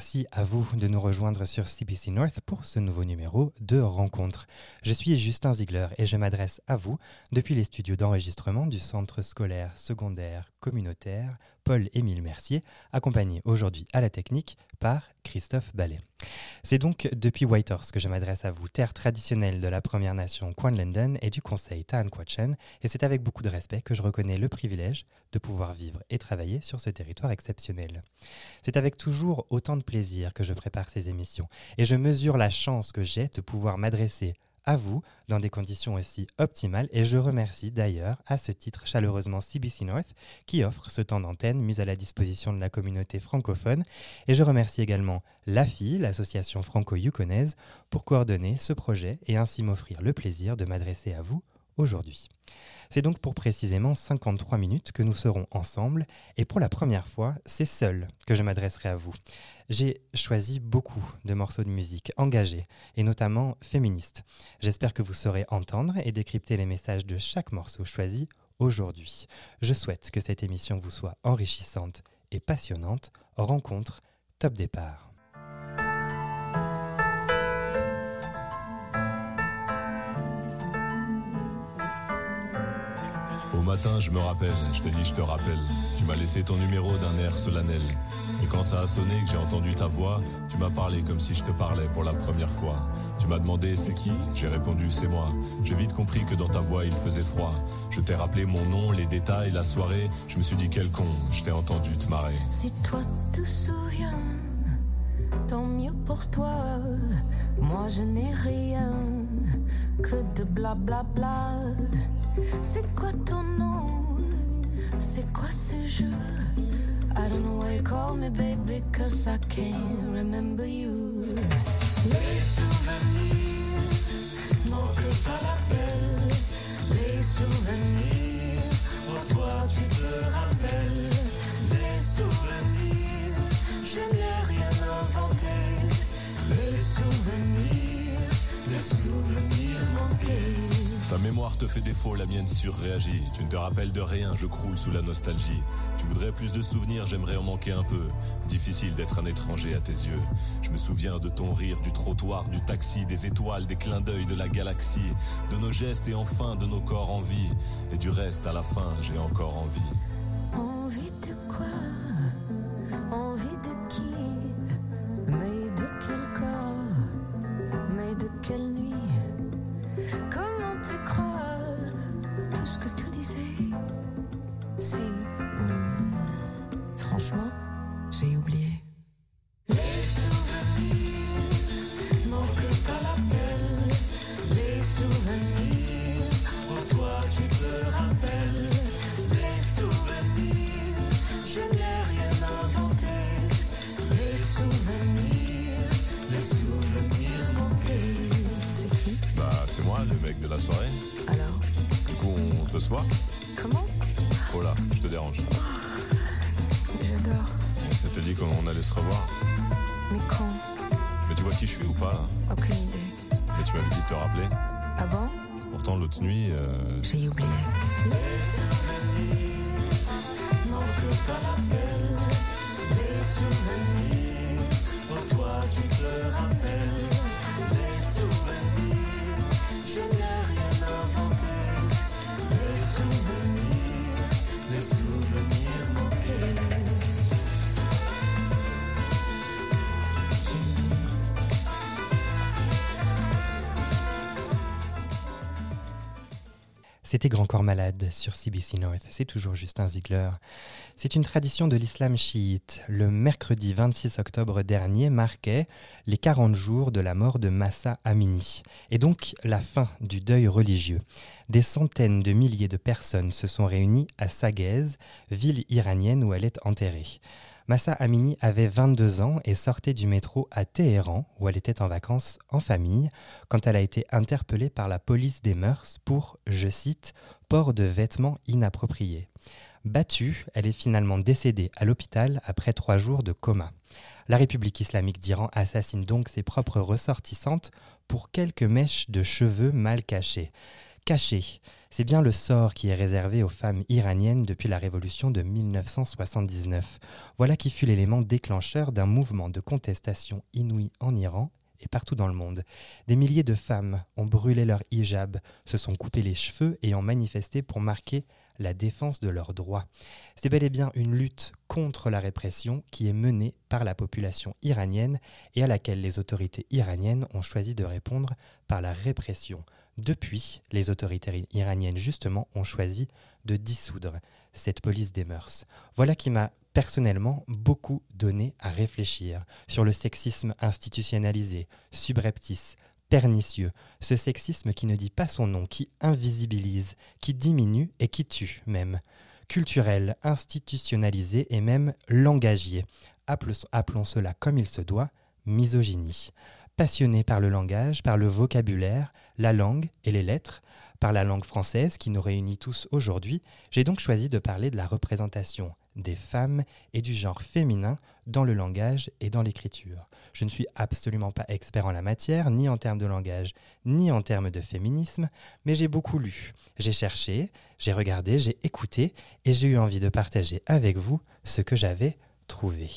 Merci à vous de nous rejoindre sur CBC North pour ce nouveau numéro de Rencontre. Je suis Justin Ziegler et je m'adresse à vous depuis les studios d'enregistrement du Centre scolaire secondaire communautaire Paul-Émile Mercier, accompagné aujourd'hui à la technique par Christophe Ballet. C'est donc depuis Whitehorse que je m'adresse à vous, terre traditionnelle de la Première Nation London et du Conseil Kwachan, et c'est avec beaucoup de respect que je reconnais le privilège de pouvoir vivre et travailler sur ce territoire exceptionnel. C'est avec toujours autant de plaisir que je prépare ces émissions, et je mesure la chance que j'ai de pouvoir m'adresser à vous dans des conditions aussi optimales. Et je remercie d'ailleurs à ce titre chaleureusement CBC North qui offre ce temps d'antenne mis à la disposition de la communauté francophone. Et je remercie également l'AFI, l'association franco-yukonaise, pour coordonner ce projet et ainsi m'offrir le plaisir de m'adresser à vous aujourd'hui. C'est donc pour précisément 53 minutes que nous serons ensemble et pour la première fois, c'est seul que je m'adresserai à vous. J'ai choisi beaucoup de morceaux de musique engagés et notamment féministes. J'espère que vous saurez entendre et décrypter les messages de chaque morceau choisi aujourd'hui. Je souhaite que cette émission vous soit enrichissante et passionnante. Rencontre, top départ. Matin, je me rappelle, je te dis, je te rappelle. Tu m'as laissé ton numéro d'un air solennel. Et quand ça a sonné, que j'ai entendu ta voix, tu m'as parlé comme si je te parlais pour la première fois. Tu m'as demandé c'est qui? J'ai répondu c'est moi. J'ai vite compris que dans ta voix il faisait froid. Je t'ai rappelé mon nom, les détails, la soirée. Je me suis dit quel con, je t'ai entendu te marrer. Si toi te souviens, tant mieux pour toi. Moi je n'ai rien que de blablabla. Bla bla. C'est quoi ton nom? C'est quoi ce jeu? I don't know why you call me baby Cause I can't remember you. Les souvenirs Mon t'as la belle Les souvenirs Oh toi tu te rappelles. Les souvenirs Je n'ai rien inventé. Les souvenirs Les souvenirs manqués ta mémoire te fait défaut, la mienne surréagit. Tu ne te rappelles de rien, je croule sous la nostalgie. Tu voudrais plus de souvenirs, j'aimerais en manquer un peu. Difficile d'être un étranger à tes yeux. Je me souviens de ton rire, du trottoir, du taxi, des étoiles, des clins d'œil de la galaxie, de nos gestes et enfin de nos corps en vie. Et du reste, à la fin, j'ai encore envie. Envie de quoi? Envie de j'ai oublié. Les souvenirs manquent à l'appel. Les souvenirs, pour toi tu te rappelles. Les souvenirs, je n'ai rien inventé. Les souvenirs, les souvenirs manqués. C'est qui Bah, c'est moi, le mec de la soirée. Alors on te soit Comment Oh là, je te dérange. On s'était dit qu'on allait se revoir. Mais quand Mais tu vois qui je suis ou pas Aucune idée. Mais tu m'avais dit de te rappeler. Ah bon Pourtant, l'autre nuit. Euh... J'ai oublié. Les souvenirs manquent à l'appel. Les souvenirs, pour toi tu te rappelles. C'était Grand Corps Malade sur CBC North, c'est toujours Justin Ziegler. C'est une tradition de l'islam chiite. Le mercredi 26 octobre dernier marquait les 40 jours de la mort de Massa Amini, et donc la fin du deuil religieux. Des centaines de milliers de personnes se sont réunies à Saguez, ville iranienne où elle est enterrée. Massa Amini avait 22 ans et sortait du métro à Téhéran, où elle était en vacances en famille, quand elle a été interpellée par la police des mœurs pour, je cite, port de vêtements inappropriés. Battue, elle est finalement décédée à l'hôpital après trois jours de coma. La République islamique d'Iran assassine donc ses propres ressortissantes pour quelques mèches de cheveux mal cachées. caché. C'est bien le sort qui est réservé aux femmes iraniennes depuis la révolution de 1979. Voilà qui fut l'élément déclencheur d'un mouvement de contestation inouï en Iran et partout dans le monde. Des milliers de femmes ont brûlé leur hijab, se sont coupées les cheveux et ont manifesté pour marquer la défense de leurs droits. C'est bel et bien une lutte contre la répression qui est menée par la population iranienne et à laquelle les autorités iraniennes ont choisi de répondre par la répression. Depuis, les autorités iraniennes justement ont choisi de dissoudre cette police des mœurs. Voilà qui m'a personnellement beaucoup donné à réfléchir sur le sexisme institutionnalisé, subreptice, pernicieux, ce sexisme qui ne dit pas son nom, qui invisibilise, qui diminue et qui tue même, culturel, institutionnalisé et même langagier. Appelons cela comme il se doit, misogynie. Passionné par le langage, par le vocabulaire, la langue et les lettres, par la langue française qui nous réunit tous aujourd'hui, j'ai donc choisi de parler de la représentation des femmes et du genre féminin dans le langage et dans l'écriture. Je ne suis absolument pas expert en la matière, ni en termes de langage, ni en termes de féminisme, mais j'ai beaucoup lu, j'ai cherché, j'ai regardé, j'ai écouté, et j'ai eu envie de partager avec vous ce que j'avais trouvé.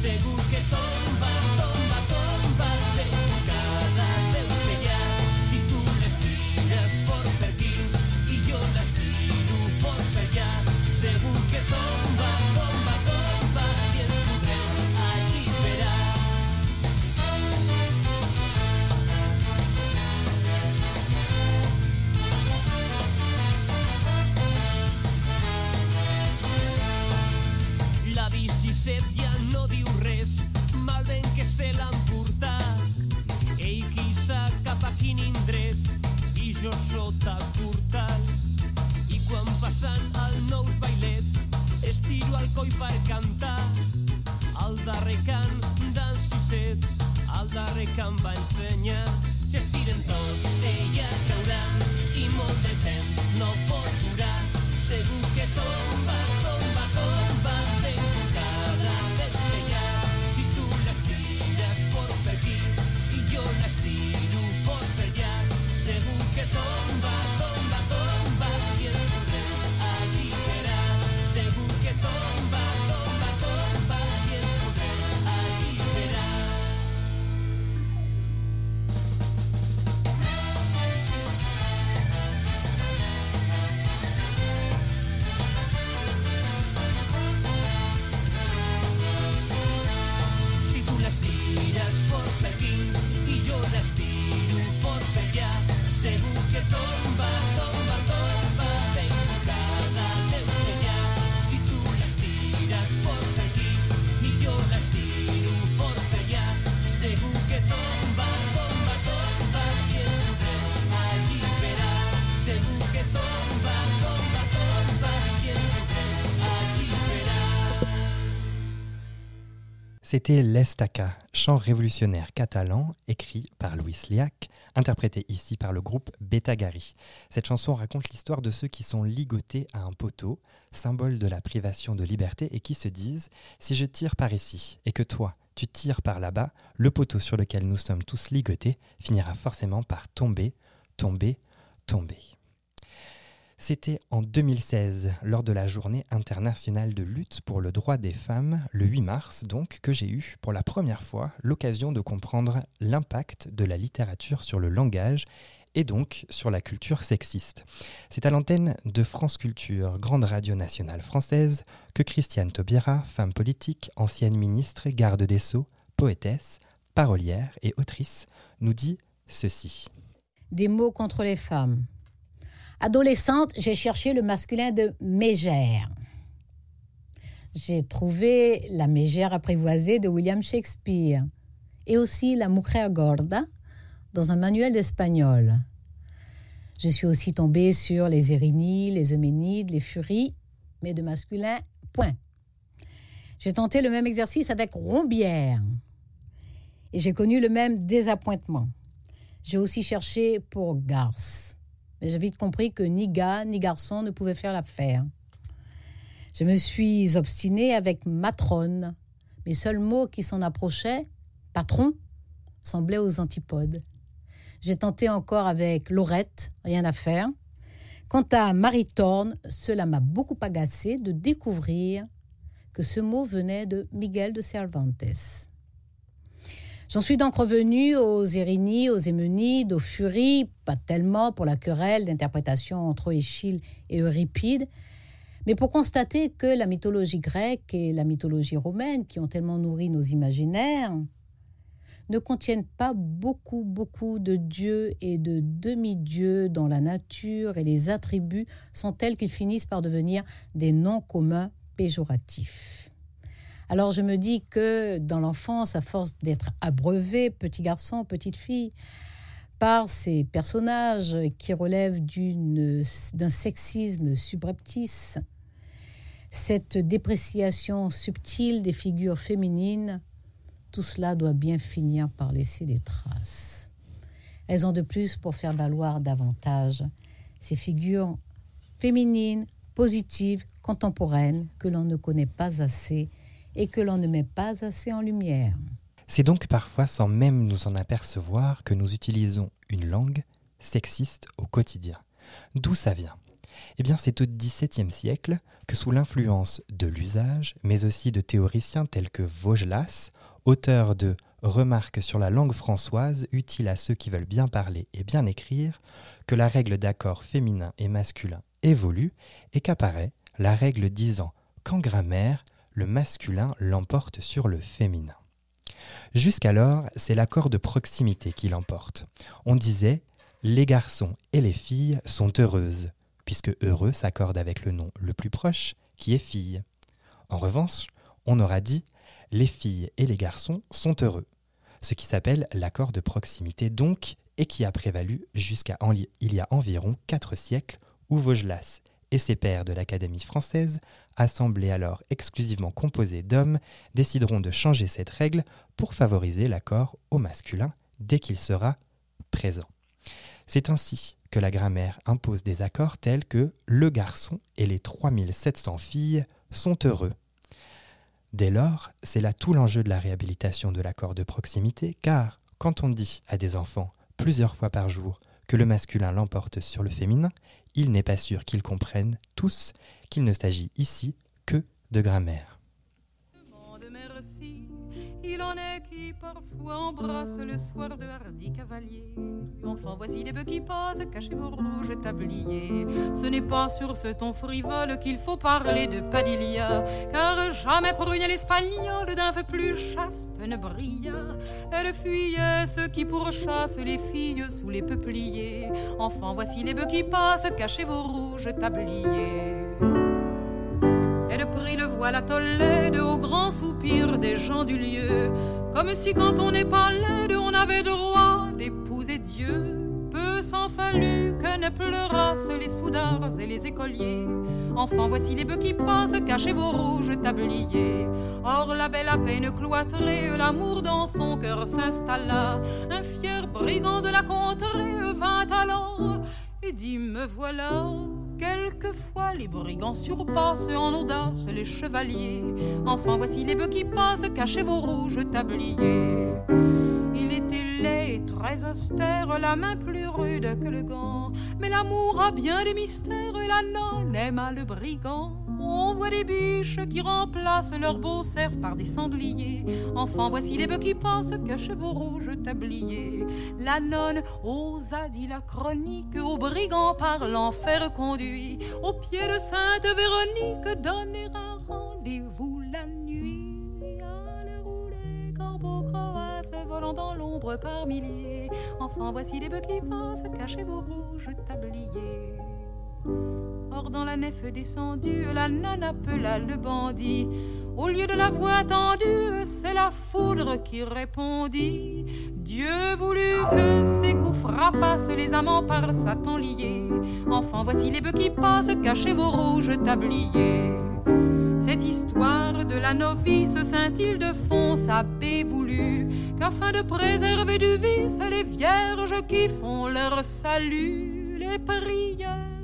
seguro. C'était l'Estaca, chant révolutionnaire catalan écrit par Louis Liac, interprété ici par le groupe Betagari. Cette chanson raconte l'histoire de ceux qui sont ligotés à un poteau, symbole de la privation de liberté, et qui se disent Si je tire par ici et que toi, tu tires par là-bas, le poteau sur lequel nous sommes tous ligotés finira forcément par tomber, tomber, tomber. C'était en 2016, lors de la journée internationale de lutte pour le droit des femmes, le 8 mars donc, que j'ai eu pour la première fois l'occasion de comprendre l'impact de la littérature sur le langage et donc sur la culture sexiste. C'est à l'antenne de France Culture, grande radio nationale française, que Christiane Taubira, femme politique, ancienne ministre, garde des sceaux, poétesse, parolière et autrice, nous dit ceci. Des mots contre les femmes. Adolescente, j'ai cherché le masculin de mégère. J'ai trouvé la mégère apprivoisée de William Shakespeare et aussi la mujer gorda dans un manuel d'espagnol. Je suis aussi tombée sur les érinies, les euménides, les furies, mais de masculin, point. J'ai tenté le même exercice avec rombière et j'ai connu le même désappointement. J'ai aussi cherché pour garce mais j'ai vite compris que ni gars ni garçon ne pouvaient faire l'affaire. Je me suis obstinée avec matrone. Mes seuls mots qui s'en approchaient, patron, semblaient aux antipodes. J'ai tenté encore avec Laurette, rien à faire. Quant à Marie Thorne, cela m'a beaucoup agacé de découvrir que ce mot venait de Miguel de Cervantes. J'en suis donc revenu aux Érinies, aux Émenides, aux Furies, pas tellement pour la querelle d'interprétation entre Échille et Euripide, mais pour constater que la mythologie grecque et la mythologie romaine, qui ont tellement nourri nos imaginaires, ne contiennent pas beaucoup, beaucoup de dieux et de demi-dieux dans la nature et les attributs sont tels qu'ils finissent par devenir des noms communs péjoratifs. Alors je me dis que dans l'enfance, à force d'être abreuvé, petit garçon, petite fille, par ces personnages qui relèvent d'un sexisme subreptice, cette dépréciation subtile des figures féminines, tout cela doit bien finir par laisser des traces. Elles ont de plus pour faire valoir davantage ces figures féminines, positives, contemporaines, que l'on ne connaît pas assez et que l'on ne met pas assez en lumière. C'est donc parfois sans même nous en apercevoir que nous utilisons une langue sexiste au quotidien. D'où ça vient? Eh bien c'est au XVIIe siècle que sous l'influence de l'usage, mais aussi de théoriciens tels que Vaugelas, auteur de Remarques sur la langue françoise utile à ceux qui veulent bien parler et bien écrire, que la règle d'accord féminin et masculin évolue et qu'apparaît la règle disant qu'en grammaire, le masculin l'emporte sur le féminin. Jusqu'alors, c'est l'accord de proximité qui l'emporte. On disait les garçons et les filles sont heureuses, puisque heureux s'accorde avec le nom le plus proche, qui est fille. En revanche, on aura dit les filles et les garçons sont heureux, ce qui s'appelle l'accord de proximité donc, et qui a prévalu jusqu'à il y a environ quatre siècles, où Vaugelas et ses pairs de l'Académie française, assemblés alors exclusivement composés d'hommes, décideront de changer cette règle pour favoriser l'accord au masculin dès qu'il sera présent. C'est ainsi que la grammaire impose des accords tels que le garçon et les 3700 filles sont heureux. Dès lors, c'est là tout l'enjeu de la réhabilitation de l'accord de proximité, car quand on dit à des enfants plusieurs fois par jour que le masculin l'emporte sur le féminin, il n'est pas sûr qu'ils comprennent tous qu'il ne s'agit ici que de grammaire. Il en est qui parfois embrasse le soir de hardi cavalier. Enfin, voici des bœufs qui passent, cachez vos rouges tabliers. Ce n'est pas sur ce ton frivole qu'il faut parler de Padilla, car jamais pour une espagnole d'un feu plus chaste ne brilla. Elle fuyait ceux qui pourchassent les filles sous les peupliers. Enfin, voici les bœufs qui passent, cachez vos rouges tabliers. Prit le voile à Tolède au grand soupir des gens du lieu, comme si quand on n'est pas laide, on avait droit d'épouser Dieu. Peu peu s'en fallut que ne pleurassent les soudards et les écoliers. Enfants, voici les bœufs qui passent, cachez vos rouges tabliers. Or, la belle à peine cloîtrée, l'amour dans son cœur s'installa. Un fier brigand de la contrée vint alors et dit Me voilà. Quelquefois les brigands surpassent en audace les chevaliers. Enfin, voici les bœufs qui passent, cachez vos rouges tabliers. Il était laid et très austère, la main plus rude que le gant. Mais l'amour a bien des mystères et la nonne aime le brigand. On voit des biches qui remplacent leurs beaux cerfs par des sangliers. Enfin, voici les bœufs qui passent, cachez vos rouges tabliers. La nonne osa, dit la chronique, au brigand par l'enfer conduit. Au pied de Sainte Véronique, donner un rendez-vous la nuit. À l'heure où corbeaux croassent, volant dans l'ombre par milliers. Enfin, voici les bœufs qui passent, cachez vos rouges tabliers. Dans la nef descendue, la nonne appela le bandit. Au lieu de la voix tendue, c'est la foudre qui répondit. Dieu voulut que ces coups frappassent les amants par Satan liés. Enfin, voici les bœufs qui passent, cachez vos rouges tabliers. Cette histoire de la novice Saint-Ildefonse a voulu qu'afin de préserver du vice les vierges qui font leur salut, les prières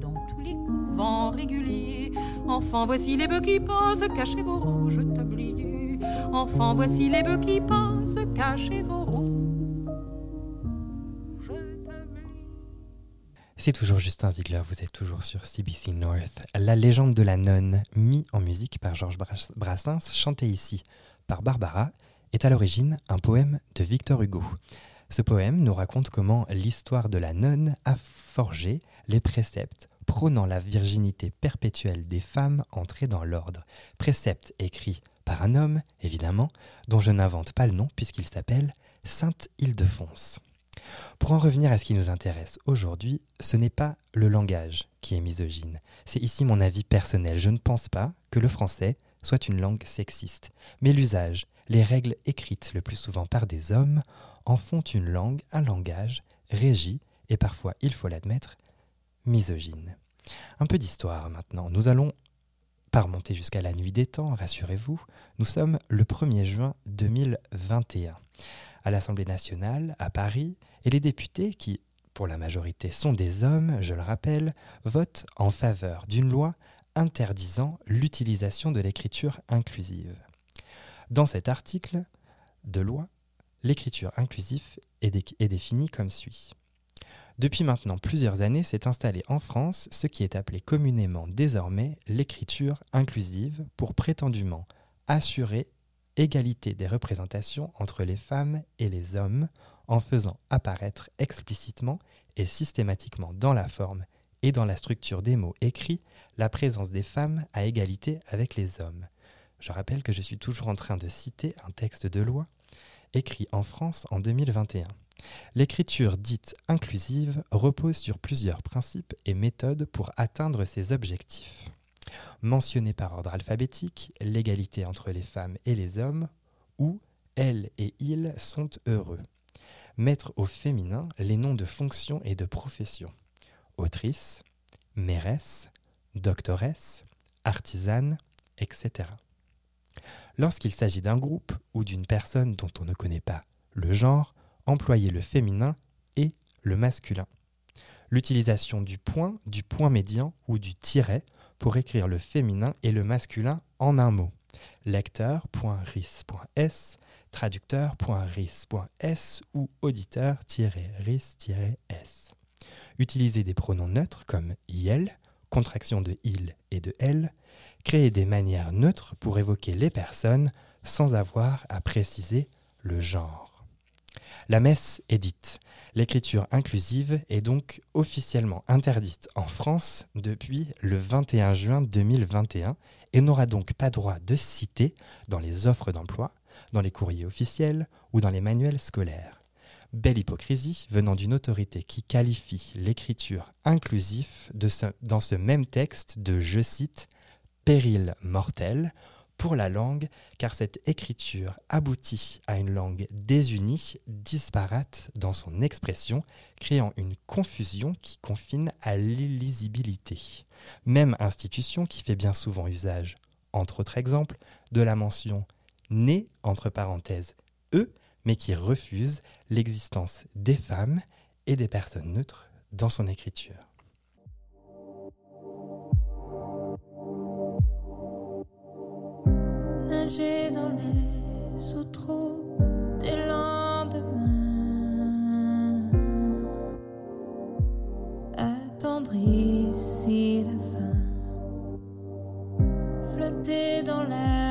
dans tous les couvents réguliers. Enfants, voici les bœufs qui passent, cachez vos rouges tabliers. Enfants, voici les bœufs qui passent, cachez vos rouges. C'est toujours Justin Ziegler, vous êtes toujours sur CBC North. La légende de la nonne, mise en musique par Georges Brassens, chantée ici par Barbara, est à l'origine un poème de Victor Hugo. Ce poème nous raconte comment l'histoire de la nonne a forgé les préceptes prônant la virginité perpétuelle des femmes entrées dans l'ordre. Préceptes écrits par un homme, évidemment, dont je n'invente pas le nom puisqu'il s'appelle Sainte Ildefonse. Pour en revenir à ce qui nous intéresse aujourd'hui, ce n'est pas le langage qui est misogyne. C'est ici mon avis personnel. Je ne pense pas que le français soit une langue sexiste, mais l'usage, les règles écrites le plus souvent par des hommes en font une langue, un langage régi et parfois, il faut l'admettre, misogyne. Un peu d'histoire maintenant. Nous allons pas remonter jusqu'à la nuit des temps, rassurez-vous. Nous sommes le 1er juin 2021. À l'Assemblée nationale, à Paris, et les députés, qui pour la majorité sont des hommes, je le rappelle, votent en faveur d'une loi interdisant l'utilisation de l'écriture inclusive. Dans cet article de loi, l'écriture inclusive est, définie comme suit. Depuis maintenant plusieurs années s'est installé en France ce qui est appelé communément désormais l'écriture inclusive pour prétendument assurer égalité des représentations entre les femmes et les hommes en faisant apparaître explicitement et systématiquement dans la forme et dans la structure des mots écrits la présence des femmes à égalité avec les hommes. Je rappelle que je suis toujours en train de citer un texte de loi écrit en France en 2021. L'écriture dite inclusive repose sur plusieurs principes et méthodes pour atteindre ces objectifs. Mentionner par ordre alphabétique l'égalité entre les femmes et les hommes, ou elles et ils sont heureux. Mettre au féminin les noms de fonctions et de professions. Autrice, mairesse, doctoresse, artisane, etc. Lorsqu'il s'agit d'un groupe ou d'une personne dont on ne connaît pas le genre, employer le féminin et le masculin. L'utilisation du point, du point médian ou du tiret pour écrire le féminin et le masculin en un mot. Lecteur.ris.s, traducteur.ris.s ou auditeur-ris-s. Utiliser des pronoms neutres comme il, contraction de il et de elle, créer des manières neutres pour évoquer les personnes sans avoir à préciser le genre. La messe est dite. L'écriture inclusive est donc officiellement interdite en France depuis le 21 juin 2021 et n'aura donc pas droit de citer dans les offres d'emploi, dans les courriers officiels ou dans les manuels scolaires. Belle hypocrisie venant d'une autorité qui qualifie l'écriture inclusive dans ce même texte de, je cite, péril mortel pour la langue, car cette écriture aboutit à une langue désunie, disparate dans son expression, créant une confusion qui confine à l'illisibilité. Même institution qui fait bien souvent usage, entre autres exemples, de la mention né entre parenthèses e, mais qui refuse l'existence des femmes et des personnes neutres dans son écriture. dans les eaux des lendemains. Attendre ici la fin, flotter dans l'air.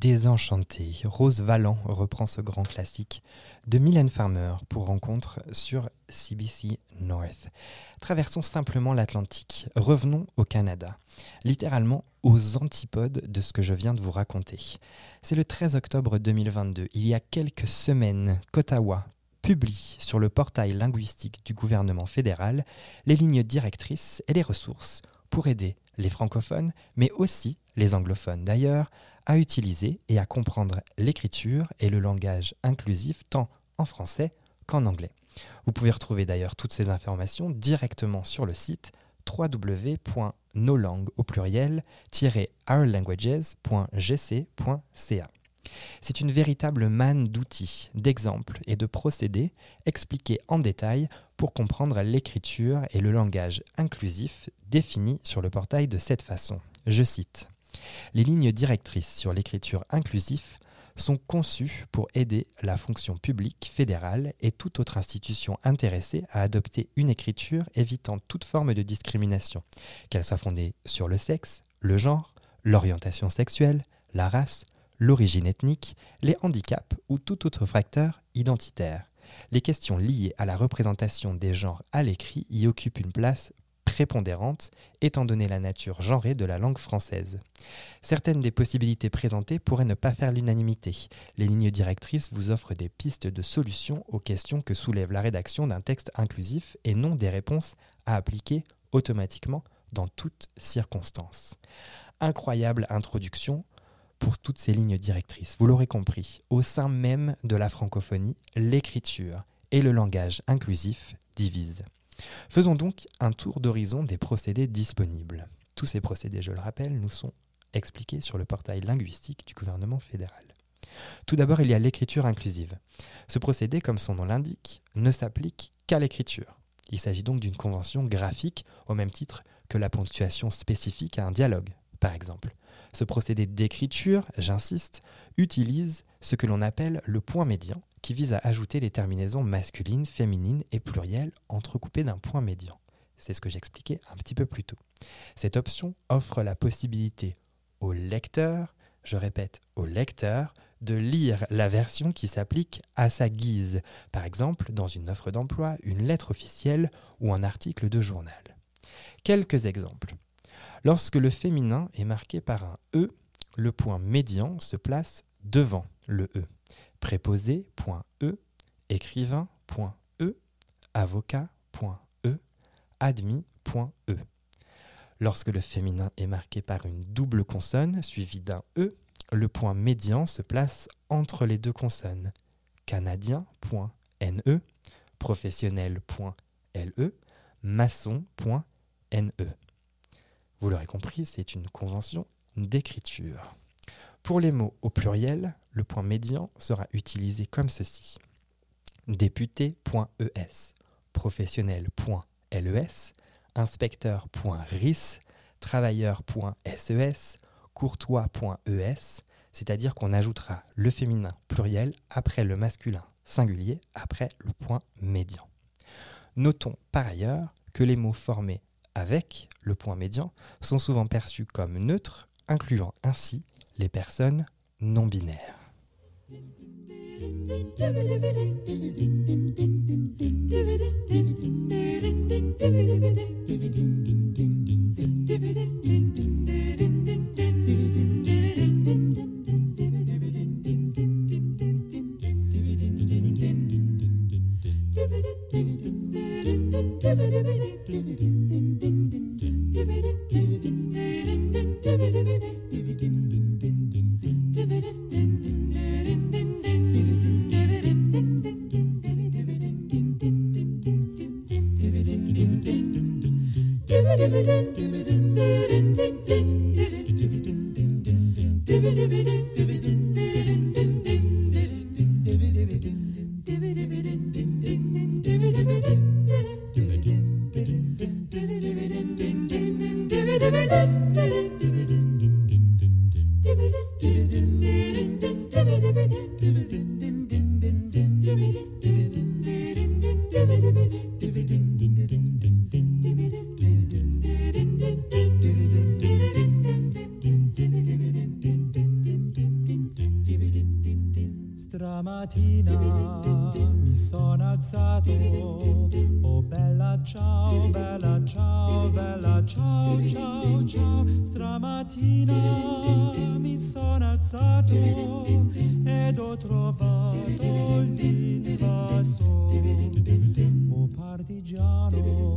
Désenchanté, Rose Valland reprend ce grand classique de Mylène Farmer pour rencontre sur CBC North. Traversons simplement l'Atlantique, revenons au Canada, littéralement aux antipodes de ce que je viens de vous raconter. C'est le 13 octobre 2022, il y a quelques semaines qu'Ottawa publie sur le portail linguistique du gouvernement fédéral les lignes directrices et les ressources pour aider les francophones, mais aussi les anglophones. D'ailleurs, à utiliser et à comprendre l'écriture et le langage inclusif tant en français qu'en anglais. Vous pouvez retrouver d'ailleurs toutes ces informations directement sur le site www.nolang au pluriel ourlanguages.gc.ca. C'est une véritable manne d'outils, d'exemples et de procédés expliqués en détail pour comprendre l'écriture et le langage inclusif définis sur le portail de cette façon. Je cite les lignes directrices sur l'écriture inclusif sont conçues pour aider la fonction publique fédérale et toute autre institution intéressée à adopter une écriture évitant toute forme de discrimination, qu'elle soit fondée sur le sexe, le genre, l'orientation sexuelle, la race, l'origine ethnique, les handicaps ou tout autre facteur identitaire. Les questions liées à la représentation des genres à l'écrit y occupent une place prépondérante, étant donné la nature genrée de la langue française. Certaines des possibilités présentées pourraient ne pas faire l'unanimité. Les lignes directrices vous offrent des pistes de solutions aux questions que soulève la rédaction d'un texte inclusif et non des réponses à appliquer automatiquement dans toutes circonstances. Incroyable introduction pour toutes ces lignes directrices. Vous l'aurez compris, au sein même de la francophonie, l'écriture et le langage inclusif divisent. Faisons donc un tour d'horizon des procédés disponibles. Tous ces procédés, je le rappelle, nous sont expliqués sur le portail linguistique du gouvernement fédéral. Tout d'abord, il y a l'écriture inclusive. Ce procédé, comme son nom l'indique, ne s'applique qu'à l'écriture. Il s'agit donc d'une convention graphique au même titre que la ponctuation spécifique à un dialogue, par exemple. Ce procédé d'écriture, j'insiste, utilise ce que l'on appelle le point médian, qui vise à ajouter les terminaisons masculines, féminines et plurielles entrecoupées d'un point médian. C'est ce que j'expliquais un petit peu plus tôt. Cette option offre la possibilité au lecteur, je répète au lecteur, de lire la version qui s'applique à sa guise, par exemple dans une offre d'emploi, une lettre officielle ou un article de journal. Quelques exemples. Lorsque le féminin est marqué par un E, le point médian se place devant le E préposé.e, écrivain.e, avocat.e, admis.e. Lorsque le féminin est marqué par une double consonne suivie d'un e, le point médian se place entre les deux consonnes. Canadien.ne, professionnel.le, maçon.ne. Vous l'aurez compris, c'est une convention d'écriture. Pour les mots au pluriel, le point médian sera utilisé comme ceci. Député.es, professionnel.les, inspecteur.ris, travailleur.ses, courtois.es, c'est-à-dire qu'on ajoutera le féminin pluriel après le masculin singulier après le point médian. Notons par ailleurs que les mots formés avec le point médian sont souvent perçus comme neutres, incluant ainsi les personnes non binaires. dividend. sono alzato. Oh bella ciao, bella ciao, bella ciao, ciao, ciao. Stramattina mi sono alzato ed ho trovato l'invasore. Oh partigiano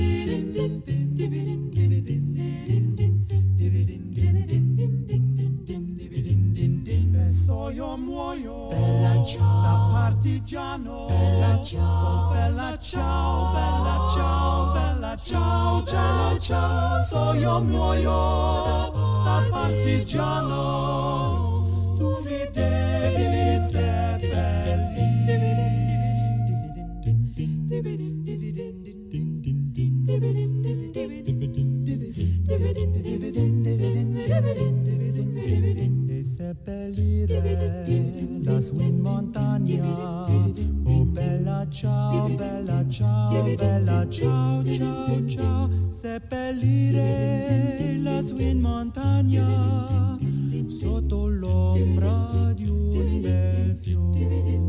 E so io muoio Bella ciao. da partigiano. Bella ciao. Oh, bella ciao, bella ciao, bella ciao, ciao, ciao. So io muoio da partigiano. Seppellire lassù in montagna. Oh bella ciao, bella ciao, bella ciao, ciao, ciao. Seppellire lassù in montagna sotto l'ombra di un bel fiore.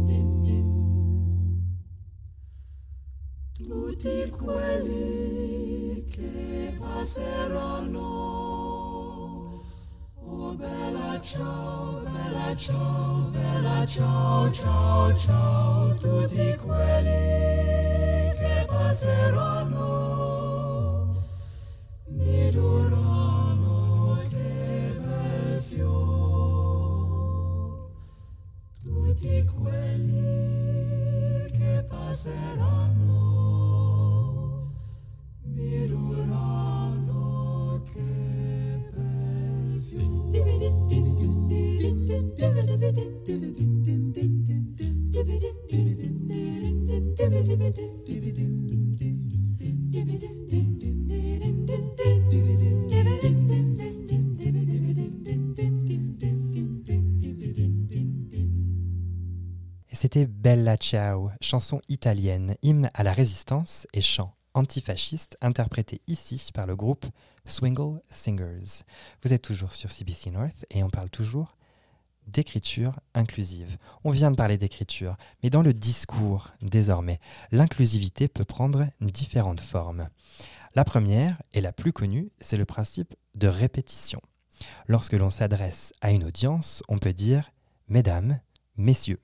Tutti quelli che passeranno Oh bella ciao, ciao, bella ciao, ciao, ciao, tutti quelli che passeranno Bella Ciao, chanson italienne, hymne à la résistance et chant antifasciste interprété ici par le groupe Swingle Singers. Vous êtes toujours sur CBC North et on parle toujours d'écriture inclusive. On vient de parler d'écriture, mais dans le discours, désormais, l'inclusivité peut prendre différentes formes. La première, et la plus connue, c'est le principe de répétition. Lorsque l'on s'adresse à une audience, on peut dire Mesdames, Messieurs.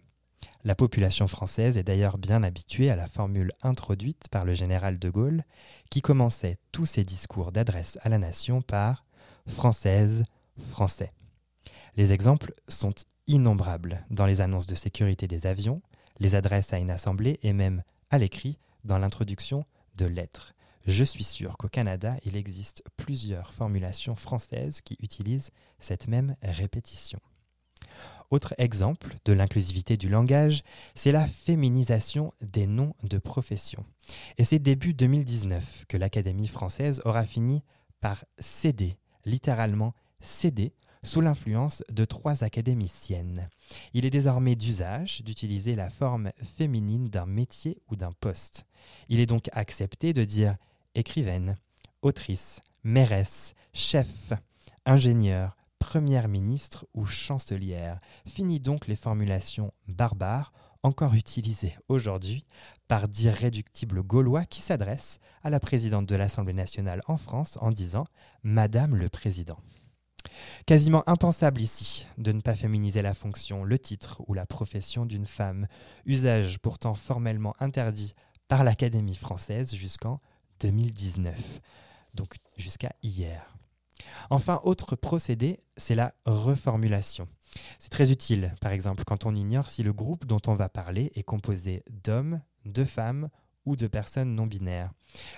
La population française est d'ailleurs bien habituée à la formule introduite par le général de Gaulle, qui commençait tous ses discours d'adresse à la nation par Française, Français. Les exemples sont innombrables dans les annonces de sécurité des avions, les adresses à une assemblée et même à l'écrit dans l'introduction de lettres. Je suis sûr qu'au Canada, il existe plusieurs formulations françaises qui utilisent cette même répétition. Autre exemple de l'inclusivité du langage, c'est la féminisation des noms de profession. Et c'est début 2019 que l'Académie française aura fini par céder, littéralement céder, sous l'influence de trois académiciennes. Il est désormais d'usage d'utiliser la forme féminine d'un métier ou d'un poste. Il est donc accepté de dire écrivaine, autrice, mairesse, chef, ingénieur, première ministre ou chancelière. Fini donc les formulations barbares encore utilisées aujourd'hui par d'irréductibles Gaulois qui s'adressent à la présidente de l'Assemblée nationale en France en disant Madame le Président. Quasiment impensable ici de ne pas féminiser la fonction, le titre ou la profession d'une femme, usage pourtant formellement interdit par l'Académie française jusqu'en 2019, donc jusqu'à hier. Enfin, autre procédé, c'est la reformulation. C'est très utile, par exemple, quand on ignore si le groupe dont on va parler est composé d'hommes, de femmes ou de personnes non binaires.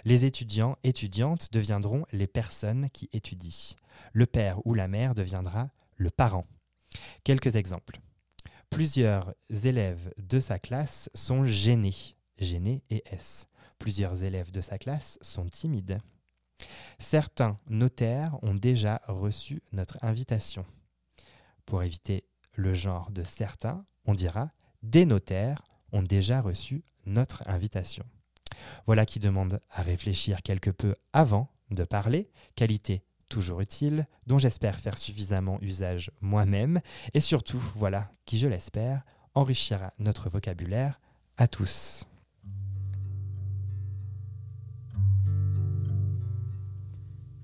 Les étudiants, étudiantes deviendront les personnes qui étudient. Le père ou la mère deviendra le parent. Quelques exemples. Plusieurs élèves de sa classe sont gênés, gênés et S. Plusieurs élèves de sa classe sont timides. Certains notaires ont déjà reçu notre invitation. Pour éviter le genre de certains, on dira des notaires ont déjà reçu notre invitation. Voilà qui demande à réfléchir quelque peu avant de parler, qualité toujours utile, dont j'espère faire suffisamment usage moi-même, et surtout, voilà, qui je l'espère, enrichira notre vocabulaire à tous.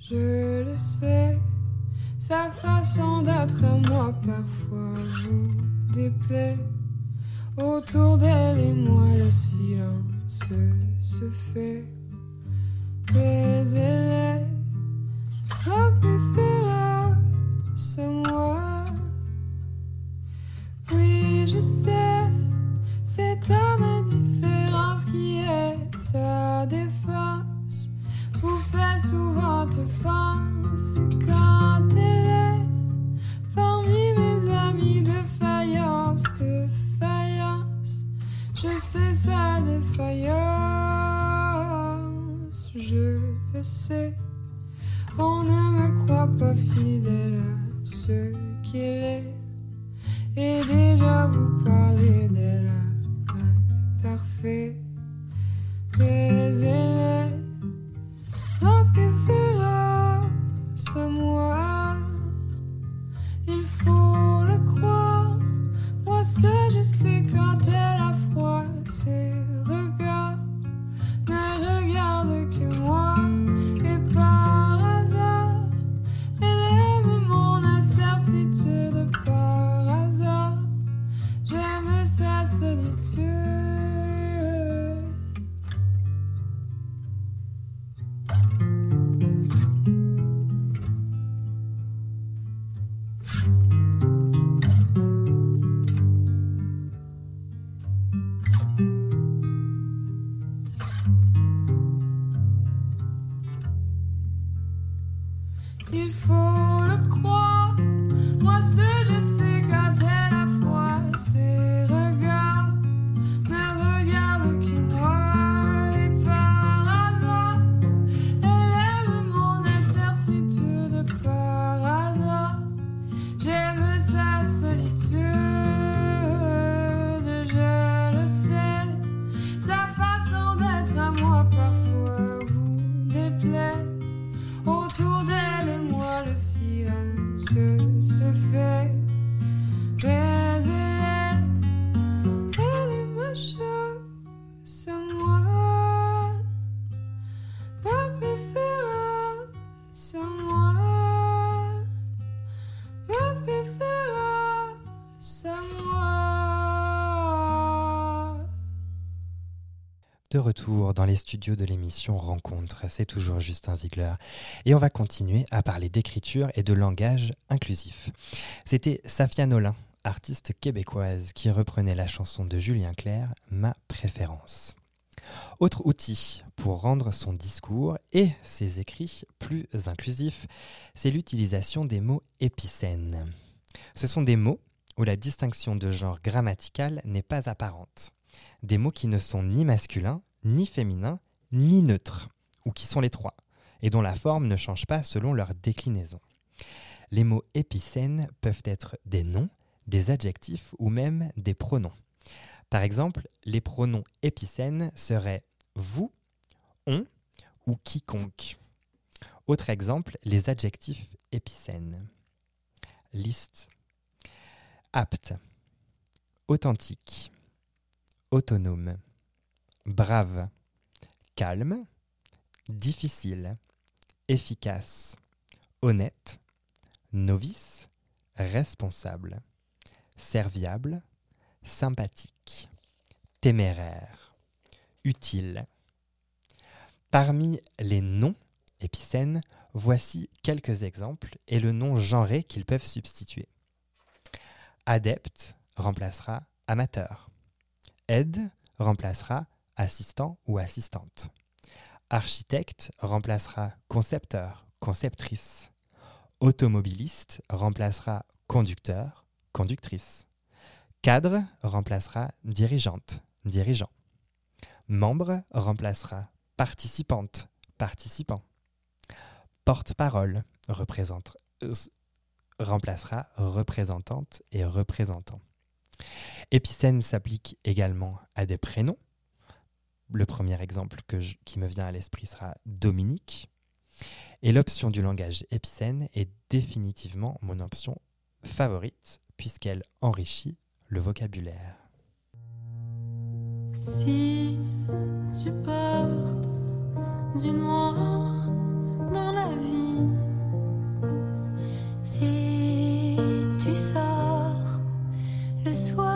Je le sais, sa façon d'être à moi parfois vous déplaît. Autour d'elle et moi, le silence se fait. Mais elle est ma préférence, moi. Oui, je sais, c'est ta indifférence qui est sa défense. Vous fait souvent offense quand elle est parmi mes amis de faïence, de faïence. Je sais sa défaillance, je le sais. On ne me croit pas fidèle à ce qu'il est. Et déjà vous parlez d'elle parfait. Mais elle est ma De retour dans les studios de l'émission Rencontre, c'est toujours Justin Ziegler. Et on va continuer à parler d'écriture et de langage inclusif. C'était Safia Nolin, artiste québécoise, qui reprenait la chanson de Julien Clerc, Ma préférence. Autre outil pour rendre son discours et ses écrits plus inclusifs, c'est l'utilisation des mots épicènes. Ce sont des mots où la distinction de genre grammatical n'est pas apparente. Des mots qui ne sont ni masculins, ni féminins, ni neutres, ou qui sont les trois, et dont la forme ne change pas selon leur déclinaison. Les mots épicènes peuvent être des noms, des adjectifs ou même des pronoms. Par exemple, les pronoms épicènes seraient vous, on ou quiconque. Autre exemple, les adjectifs épicènes. Liste. Apte. Authentique. Autonome. Brave. Calme. Difficile. Efficace. Honnête. Novice. Responsable. Serviable. Sympathique. Téméraire. Utile. Parmi les noms épicènes, voici quelques exemples et le nom genré qu'ils peuvent substituer. Adepte remplacera amateur. Aide remplacera assistant ou assistante. Architecte remplacera concepteur, conceptrice. Automobiliste remplacera conducteur, conductrice. Cadre remplacera dirigeante, dirigeant. Membre remplacera participante, participant. Porte-parole euh, remplacera représentante et représentant. Épicène s'applique également à des prénoms. Le premier exemple qui me vient à l'esprit sera Dominique. Et l'option du langage épicène est définitivement mon option favorite puisqu'elle enrichit le vocabulaire. Si tu portes du noir dans la vie, Si tu sors le soir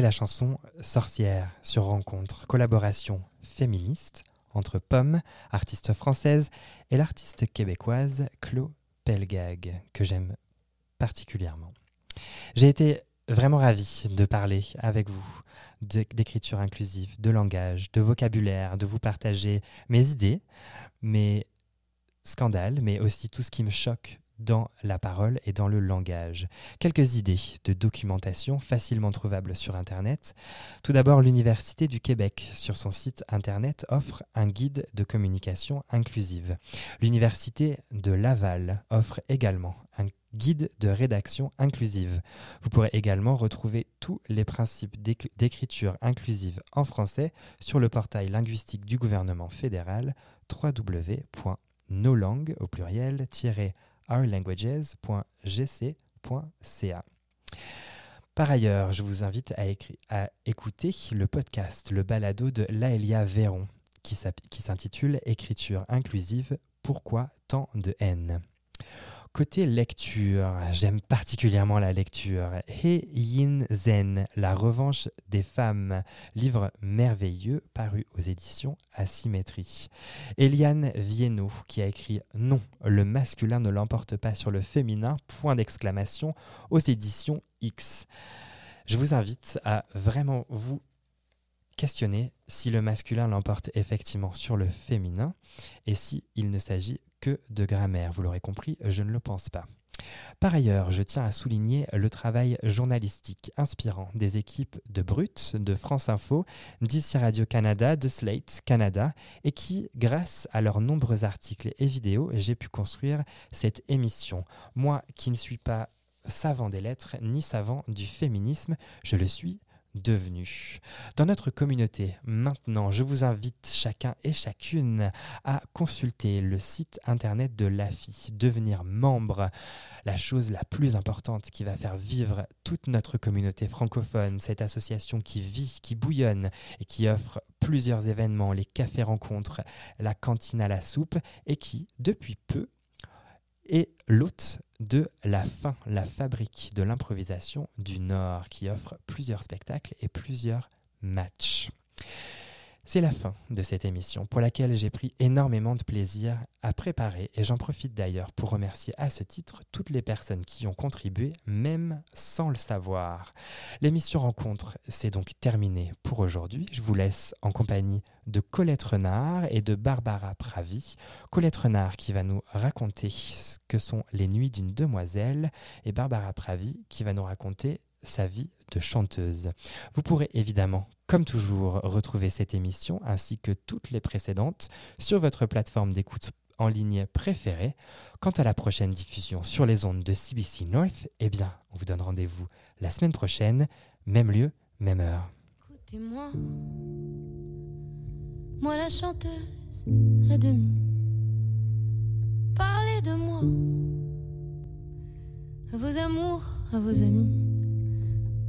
La chanson Sorcière sur Rencontre, collaboration féministe entre Pomme, artiste française, et l'artiste québécoise Chlo Pelgag, que j'aime particulièrement. J'ai été vraiment ravi de parler avec vous d'écriture inclusive, de langage, de vocabulaire, de vous partager mes idées, mes scandales, mais aussi tout ce qui me choque dans la parole et dans le langage. Quelques idées de documentation facilement trouvables sur Internet. Tout d'abord, l'Université du Québec, sur son site Internet, offre un guide de communication inclusive. L'Université de Laval offre également un guide de rédaction inclusive. Vous pourrez également retrouver tous les principes d'éc- d'écriture inclusive en français sur le portail linguistique du gouvernement fédéral www.nolangue au pluriel ourlanguages.gc.ca. Par ailleurs, je vous invite à, à écouter le podcast, le balado de Laëlia Véron, qui s'intitule Écriture inclusive, pourquoi tant de haine? Côté lecture, j'aime particulièrement la lecture. He Yin Zen, La revanche des femmes, livre merveilleux paru aux éditions Asymétrie. Eliane Viennot qui a écrit Non, le masculin ne l'emporte pas sur le féminin, point d'exclamation, aux éditions X. Je vous invite à vraiment vous questionner si le masculin l'emporte effectivement sur le féminin et si il ne s'agit que de grammaire. Vous l'aurez compris, je ne le pense pas. Par ailleurs, je tiens à souligner le travail journalistique inspirant des équipes de Brut, de France Info, d'ICI Radio-Canada, de Slate Canada, et qui, grâce à leurs nombreux articles et vidéos, j'ai pu construire cette émission. Moi qui ne suis pas savant des lettres ni savant du féminisme, je le suis devenu. Dans notre communauté, maintenant, je vous invite chacun et chacune à consulter le site internet de l'AFI, devenir membre, la chose la plus importante qui va faire vivre toute notre communauté francophone, cette association qui vit, qui bouillonne et qui offre plusieurs événements, les cafés rencontres, la cantine à la soupe et qui, depuis peu, est l'hôte de La Fin, la fabrique de l'improvisation du Nord, qui offre plusieurs spectacles et plusieurs matchs. C'est la fin de cette émission pour laquelle j'ai pris énormément de plaisir à préparer et j'en profite d'ailleurs pour remercier à ce titre toutes les personnes qui ont contribué même sans le savoir. L'émission rencontre s'est donc terminée pour aujourd'hui. Je vous laisse en compagnie de Colette Renard et de Barbara Pravi. Colette Renard qui va nous raconter ce que sont les nuits d'une demoiselle et Barbara Pravi qui va nous raconter sa vie de chanteuse. Vous pourrez évidemment, comme toujours, retrouver cette émission ainsi que toutes les précédentes sur votre plateforme d'écoute en ligne préférée. Quant à la prochaine diffusion sur les ondes de CBC North, eh bien, on vous donne rendez-vous la semaine prochaine, même lieu, même heure. Écoutez-moi, moi la chanteuse à demi. Parlez de moi, à vos amours, à vos amis.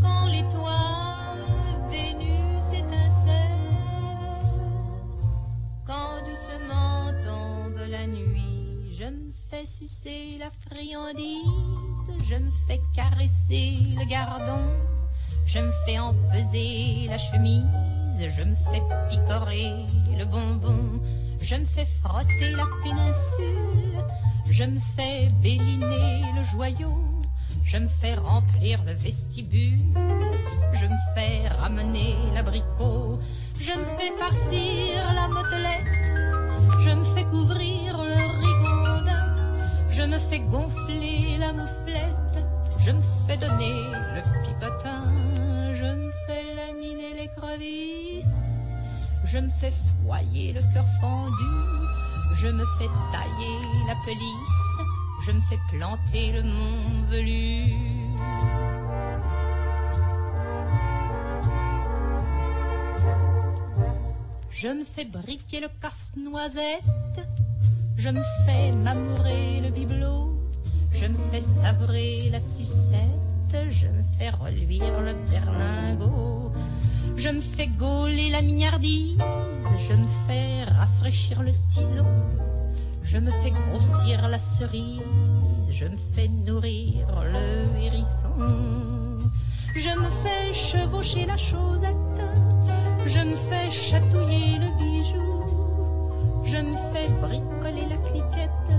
Quand l'étoile Vénus étincelle, quand doucement tombe la nuit, je me fais sucer la friandise, je me fais caresser le gardon, je me fais empeser la chemise, je me fais picorer le bonbon, je me fais frotter la péninsule, je me fais béliner le joyau, je me fais remplir le vestibule, je me fais ramener l'abricot, je me fais farcir la motelette, je me fais couvrir le rigondin, je me fais gonfler la mouflette, je me fais donner le picotin, je me fais laminer les crevisses, je me fais foyer le cœur fendu, je me fais tailler la pelisse, je me fais planter le mont velu. Je me fais briquer le casse-noisette, je me fais m'amourer le bibelot, je me fais sabrer la sucette, je me fais reluire le berlingot, je me fais gauler la mignardise, je me fais rafraîchir le tison, je me fais grossir la cerise, je me fais nourrir le hérisson, je me fais chevaucher la chaussette, je me fais chatouiller le bijou, je me fais bricoler la cliquette,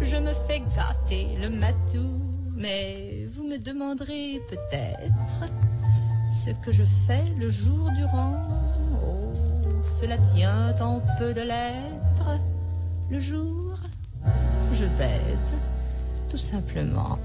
je me fais gâter le matou, mais vous me demanderez peut-être ce que je fais le jour durant. Oh, cela tient en peu de lettres. Le jour, je baise, tout simplement.